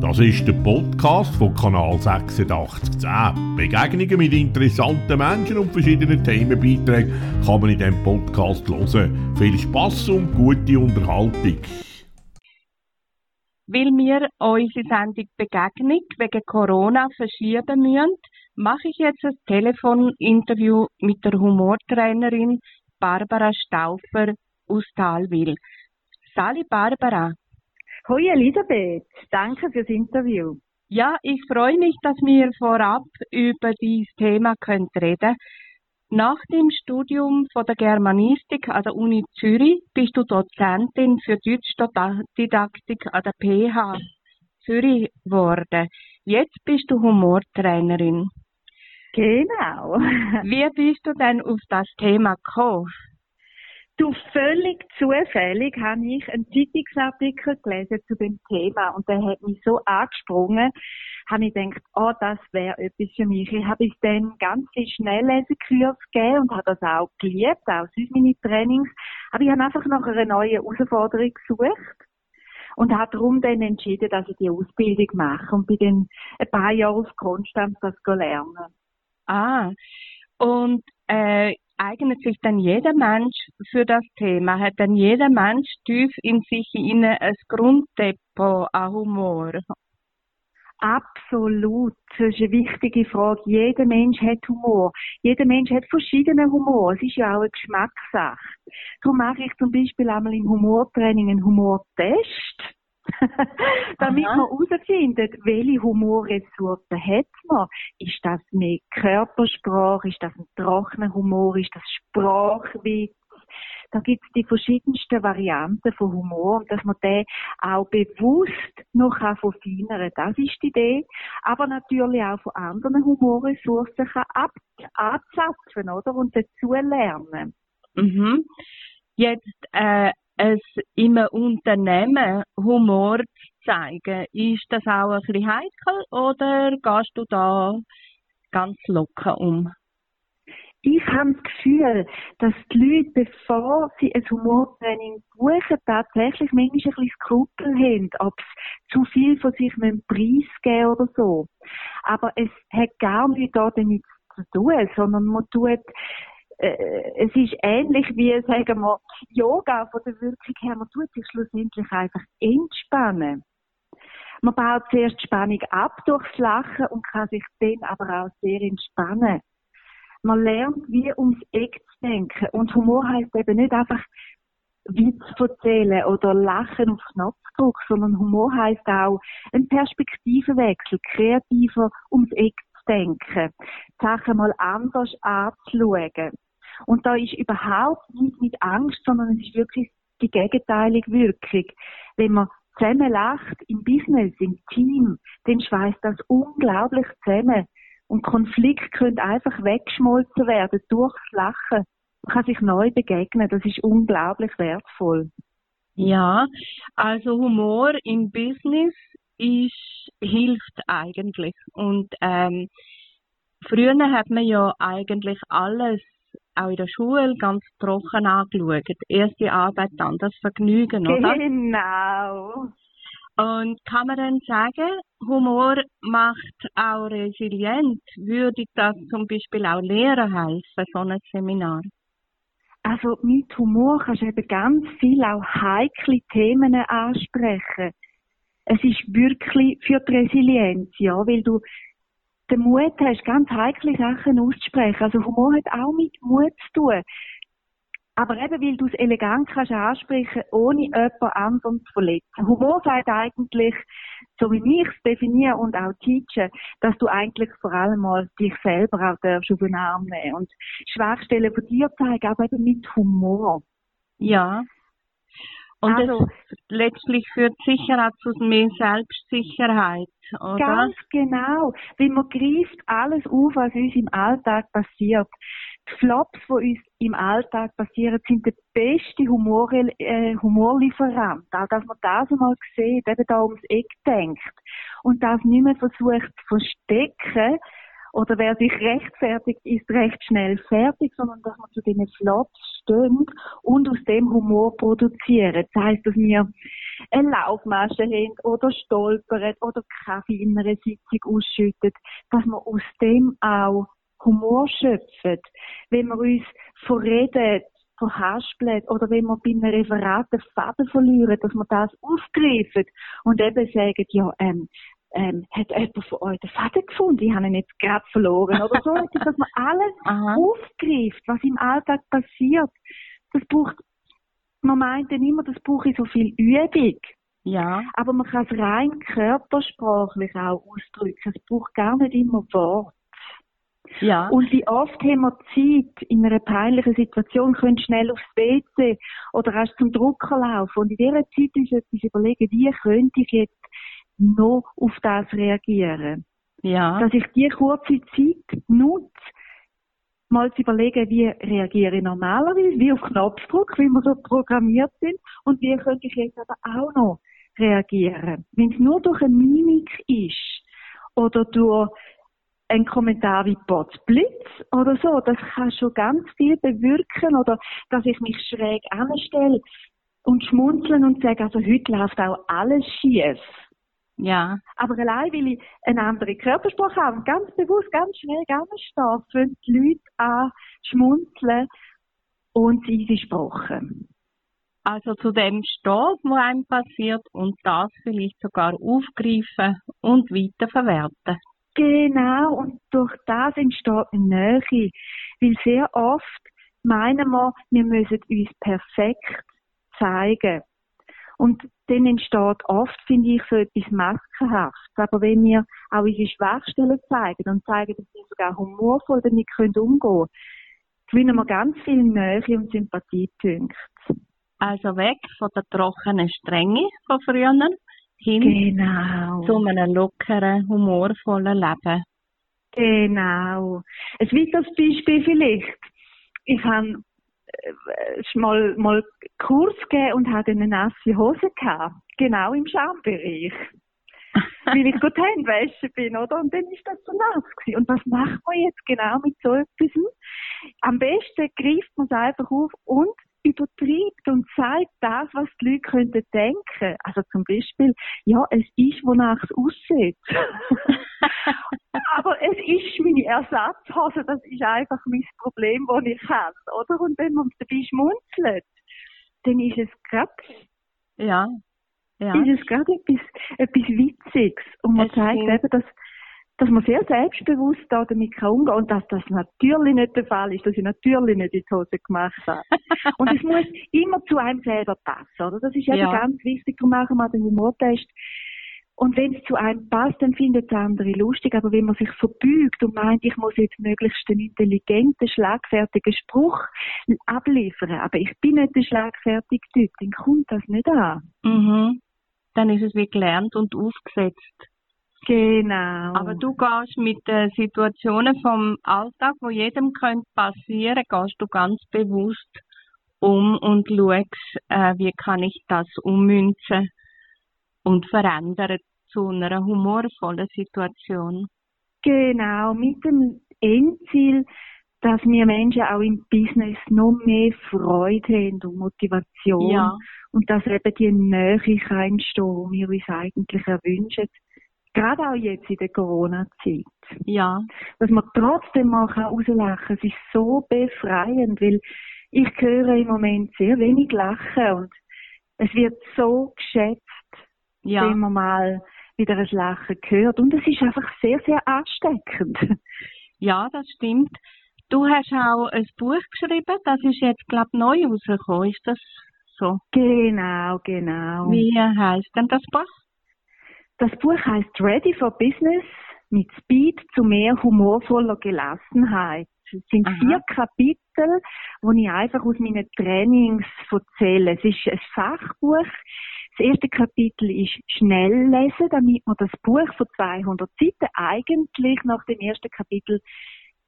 Das ist der Podcast von Kanal 8610. Begegnungen mit interessanten Menschen und verschiedenen Themenbeiträgen kann man in diesem Podcast hören. Viel Spass und gute Unterhaltung. Weil wir unsere Sendung Begegnung wegen Corona verschieben müssen, mache ich jetzt ein Telefoninterview mit der Humortrainerin Barbara Stauffer aus Talwil. Sali Barbara. Hoi Elisabeth, danke fürs Interview. Ja, ich freue mich, dass wir vorab über dieses Thema können reden Nach dem Studium von der Germanistik an der Uni Zürich bist du Dozentin für Deutschdidaktik an der PH Zürich geworden. Jetzt bist du Humortrainerin. Genau. Wie bist du denn auf das Thema gekommen? Du, völlig zufällig habe ich einen Zeitungsartikel gelesen zu dem Thema und der hat mich so angesprungen, habe ich gedacht, oh, das wäre etwas für mich. Ich habe es dann ganz viel Schnelllesekurs gegeben und habe das auch geliebt, auch sonst meine Trainings. Aber ich habe einfach nach einer neuen Herausforderung gesucht und habe darum dann entschieden, dass ich die Ausbildung mache und bin dann ein paar Jahre auf Konstanz das lernen. Ah, und äh, eignet sich dann jeder Mensch für das Thema? Hat dann jeder Mensch tief in sich inne ein Grunddepot an Humor? Absolut. Das ist eine wichtige Frage. Jeder Mensch hat Humor. Jeder Mensch hat verschiedenen Humor. Es ist ja auch eine Geschmackssache. Darum mache ich zum Beispiel einmal im Humortraining einen Humortest. damit Aha. man herausfindet, welche Humorressourcen hat man. Ist das mehr Körpersprache? Ist das ein trockener Humor? Ist das Sprachwitz? Da gibt es die verschiedensten Varianten von Humor und dass man den auch bewusst noch verfeinern kann. Das ist die Idee. Aber natürlich auch von anderen Humorressourcen kann ab anzapfen, oder? Und dazu lernen. Mhm. Jetzt, äh, es im Unternehmen Humor zu zeigen, ist das auch ein bisschen heikel oder gehst du da ganz locker um? Ich habe das Gefühl, dass die Leute, bevor sie ein Humortraining buchen, tatsächlich manchmal ein bisschen Skrupel haben, ob sie zu viel von sich preisgeben oder so. Aber es hat gar nichts damit zu tun, sondern man tut äh, es ist ähnlich wie, sagen wir, Yoga von der Wirkung her. Man tut sich schlussendlich einfach entspannen. Man baut zuerst Spannung ab durchs Lachen und kann sich dann aber auch sehr entspannen. Man lernt, wie ums Eck zu denken. Und Humor heißt eben nicht einfach Witz erzählen oder Lachen auf Knopfdruck, sondern Humor heißt auch ein Perspektivenwechsel, kreativer ums Eck zu denken, Sachen mal anders anzuschauen. Und da ist überhaupt nicht mit Angst, sondern es ist wirklich die gegenteilige Wirkung. Wenn man zusammen lacht, im Business, im Team, dann schweißt das unglaublich zusammen. Und Konflikt können einfach weggeschmolzen werden durchs Lachen. Man kann sich neu begegnen. Das ist unglaublich wertvoll. Ja, also Humor im Business ist, hilft eigentlich. Und ähm, früher hat man ja eigentlich alles auch in der Schule ganz trocken angeschaut. Erst die Arbeit, dann das Vergnügen, oder? Genau. Und kann man dann sagen, Humor macht auch resilient? Würde das zum Beispiel auch Lehrer helfen, so ein Seminar? Also mit Humor kannst du eben ganz viel auch heikle Themen ansprechen. Es ist wirklich für die Resilienz, ja, weil du den Mut hast, ganz heikle Sachen auszusprechen. Also Humor hat auch mit Mut zu tun. Aber eben, weil du es elegant kannst ansprechen, ohne jemand anderen zu verletzen. Humor sagt eigentlich, so wie ich es definiere und auch teache, dass du eigentlich vor allem mal dich selber auch darfst auf den Arm nehmen und Schwachstellen von dir zeigen, aber eben mit Humor. Ja. Und also, letztlich führt sicher auch zu mehr Selbstsicherheit, oder? Ganz genau. Weil man greift alles auf, was uns im Alltag passiert. Die Flops, die uns im Alltag passieren, sind der beste Humor, äh, Humorlieferant. Auch, dass man das einmal sieht, eben da ums Eck denkt. Und das nicht mehr versucht zu verstecken, oder wer sich rechtfertigt, ist recht schnell fertig, sondern dass wir zu diesen Flops stehen und aus dem Humor produzieren. Das heisst, dass wir eine Laufmasche haben oder stolpern oder Kaffee in einer Sitzung ausschütten, dass wir aus dem auch Humor schöpfen. Wenn wir uns verreden, verhaspeln oder wenn wir bei einem Referat den Faden verlieren, dass wir das aufgreifen und eben sagen, ja, ähm, ähm, hat jemand von euch den Faden gefunden? Ich habe ihn jetzt gerade verloren oder so. dass man alles aufgreift, was im Alltag passiert. Das braucht, man meint dann immer, das brauche ich so viel Übung. Ja. Aber man kann es rein körpersprachlich auch ausdrücken. Es braucht gar nicht immer Wort. Ja. Und wie oft haben wir Zeit in einer peinlichen Situation, können schnell aufs WC oder erst zum Drucker laufen. Und in dieser Zeit ist etwas überlegen, wie könnte ich jetzt noch auf das reagieren? Ja. Dass ich die kurze Zeit nutze, mal zu überlegen, wie reagiere ich normalerweise, wie auf Knopfdruck, wie wir so programmiert sind, und wie könnte ich jetzt aber auch noch reagieren. Wenn es nur durch eine Mimik ist, oder durch ein Kommentar wie Potzblitz oder so, das kann schon ganz viel bewirken oder dass ich mich schräg anstelle und schmunzeln und sage, also heute läuft auch alles schief. Ja. Aber allein, weil ich eine andere Körpersprache habe und ganz bewusst, ganz schnell stehe, fangen die Leute an schmunzeln und sie gesprochen. Also zu dem stehen, was einem passiert und das vielleicht sogar aufgreifen und weiterverwerten. Genau, und durch das entsteht eine Nähe. Weil sehr oft meinen wir, wir müssen uns perfekt zeigen. Und dann entsteht oft, finde ich, so etwas Maskenhaftes. Aber wenn wir auch unsere Schwachstellen zeigen und zeigen, dass wir sogar humorvoll damit umgehen können, gewinnen wir ganz viel Nähe und Sympathiepunkte. Also weg von der trockenen Strenge von früher hin genau. zu einem lockeren, humorvollen Leben. Genau. Ein weiteres Beispiel vielleicht. Ich habe mal, mal Kurs gegeben und hatte eine nasse Hose gehabt. Genau im Schambereich. Weil ich gut Händewaschen bin, oder? Und dann ist das so nass gewesen. Und was macht man jetzt genau mit so etwas? Am besten greift man es einfach auf und übertreibt und sagt das, was die Leute könnten denken. Also zum Beispiel, ja, es ist, wonach es aussieht. Aber es ist meine Ersatzhose, das ist einfach mein Problem, das ich habe, oder? Und wenn man dabei schmunzelt, dann ist es gerade, ja, ja. ist es gerade etwas, etwas Witziges. Und man es zeigt eben, dass dass man sehr selbstbewusst da damit kann umgehen und dass das natürlich nicht der Fall ist, dass ich natürlich nicht in die Hose gemacht habe. und es muss immer zu einem selber passen, oder? Das ist eben ja. ganz wichtig. Darum machen wir den Humortest. Und wenn es zu einem passt, dann findet es andere lustig. Aber wenn man sich verbügt und meint, ich muss jetzt möglichst einen intelligenten, schlagfertigen Spruch abliefern, aber ich bin nicht der schlagfertige Typ, dann kommt das nicht an. Mhm. Dann ist es wie gelernt und aufgesetzt. Genau. Aber du gehst mit den Situationen vom Alltag, wo jedem könnte passieren, gehst du ganz bewusst um und schaust, äh, wie kann ich das ummünzen und verändern zu einer humorvollen Situation. Genau, mit dem Endziel, dass wir Menschen auch im Business noch mehr Freude haben und Motivation. Ja. Und dass eben die Nähe kann entstehen, die wir uns eigentlich erwünschen. Gerade auch jetzt in der Corona-Zeit. Ja. Dass man trotzdem mal rauslachen kann. Es ist so befreiend, weil ich höre im Moment sehr wenig Lachen und es wird so geschätzt, ja. wenn man mal wieder ein Lachen hört. Und es ist einfach sehr, sehr ansteckend. Ja, das stimmt. Du hast auch ein Buch geschrieben, das ist jetzt, glaube ich, neu rausgekommen. Ist das so? Genau, genau. Wie heißt denn das Buch? Das Buch heißt Ready for Business mit Speed zu mehr humorvoller Gelassenheit. Es sind Aha. vier Kapitel, wo ich einfach aus meinen Trainings erzähle. Es ist ein Fachbuch. Das erste Kapitel ist schnell lesen, damit man das Buch von 200 Seiten eigentlich nach dem ersten Kapitel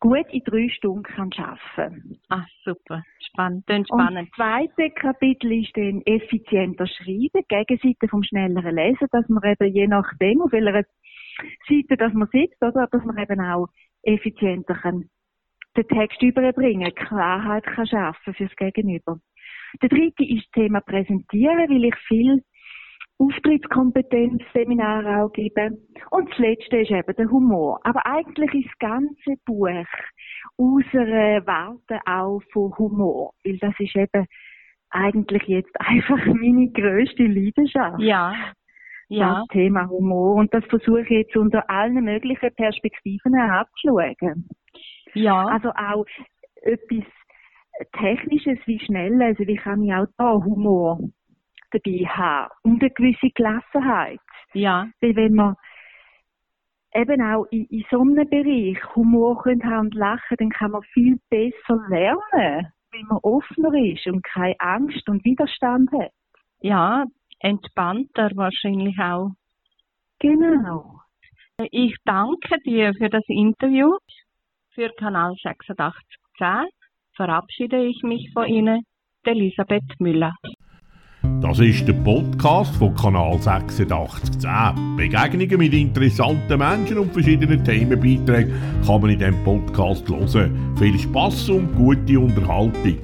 gut in drei Stunden kann schaffen. Ach, super. Spannend. spannend. Und das zweite Kapitel ist dann effizienter Schreiben, Gegenseite vom schnelleren Lesen, dass man eben je nachdem, auf welcher Seite dass man sitzt, oder, dass man eben auch effizienter kann den Text überbringen, Klarheit kann schaffen fürs Gegenüber. Der dritte ist das Thema Präsentieren, weil ich viel Auftrittskompetenzseminare auch gebe. Und das letzte ist eben der Humor. Aber eigentlich ist das ganze Buch unsere Warte auch von Humor, weil das ist eben eigentlich jetzt einfach meine größte Leidenschaft. Ja. Ja. Das Thema Humor. Und das versuche ich jetzt unter allen möglichen Perspektiven abzuschauen. Ja. Also auch etwas Technisches wie schnell, also wie kann ich auch da Humor dabei haben und eine gewisse Gelassenheit. Ja. Weil wenn man eben auch in, in so einem Bereich Humor können haben und lachen, dann kann man viel besser lernen, wenn man offener ist und keine Angst und Widerstand hat. Ja, entspannter wahrscheinlich auch. Genau. Ich danke dir für das Interview. Für Kanal 8610 verabschiede ich mich von Ihnen, Elisabeth Müller. Das ist der Podcast von Kanal 8610. Begegnungen mit interessanten Menschen und verschiedenen Themenbeiträgen kann man in diesem Podcast hören. Viel Spaß und gute Unterhaltung.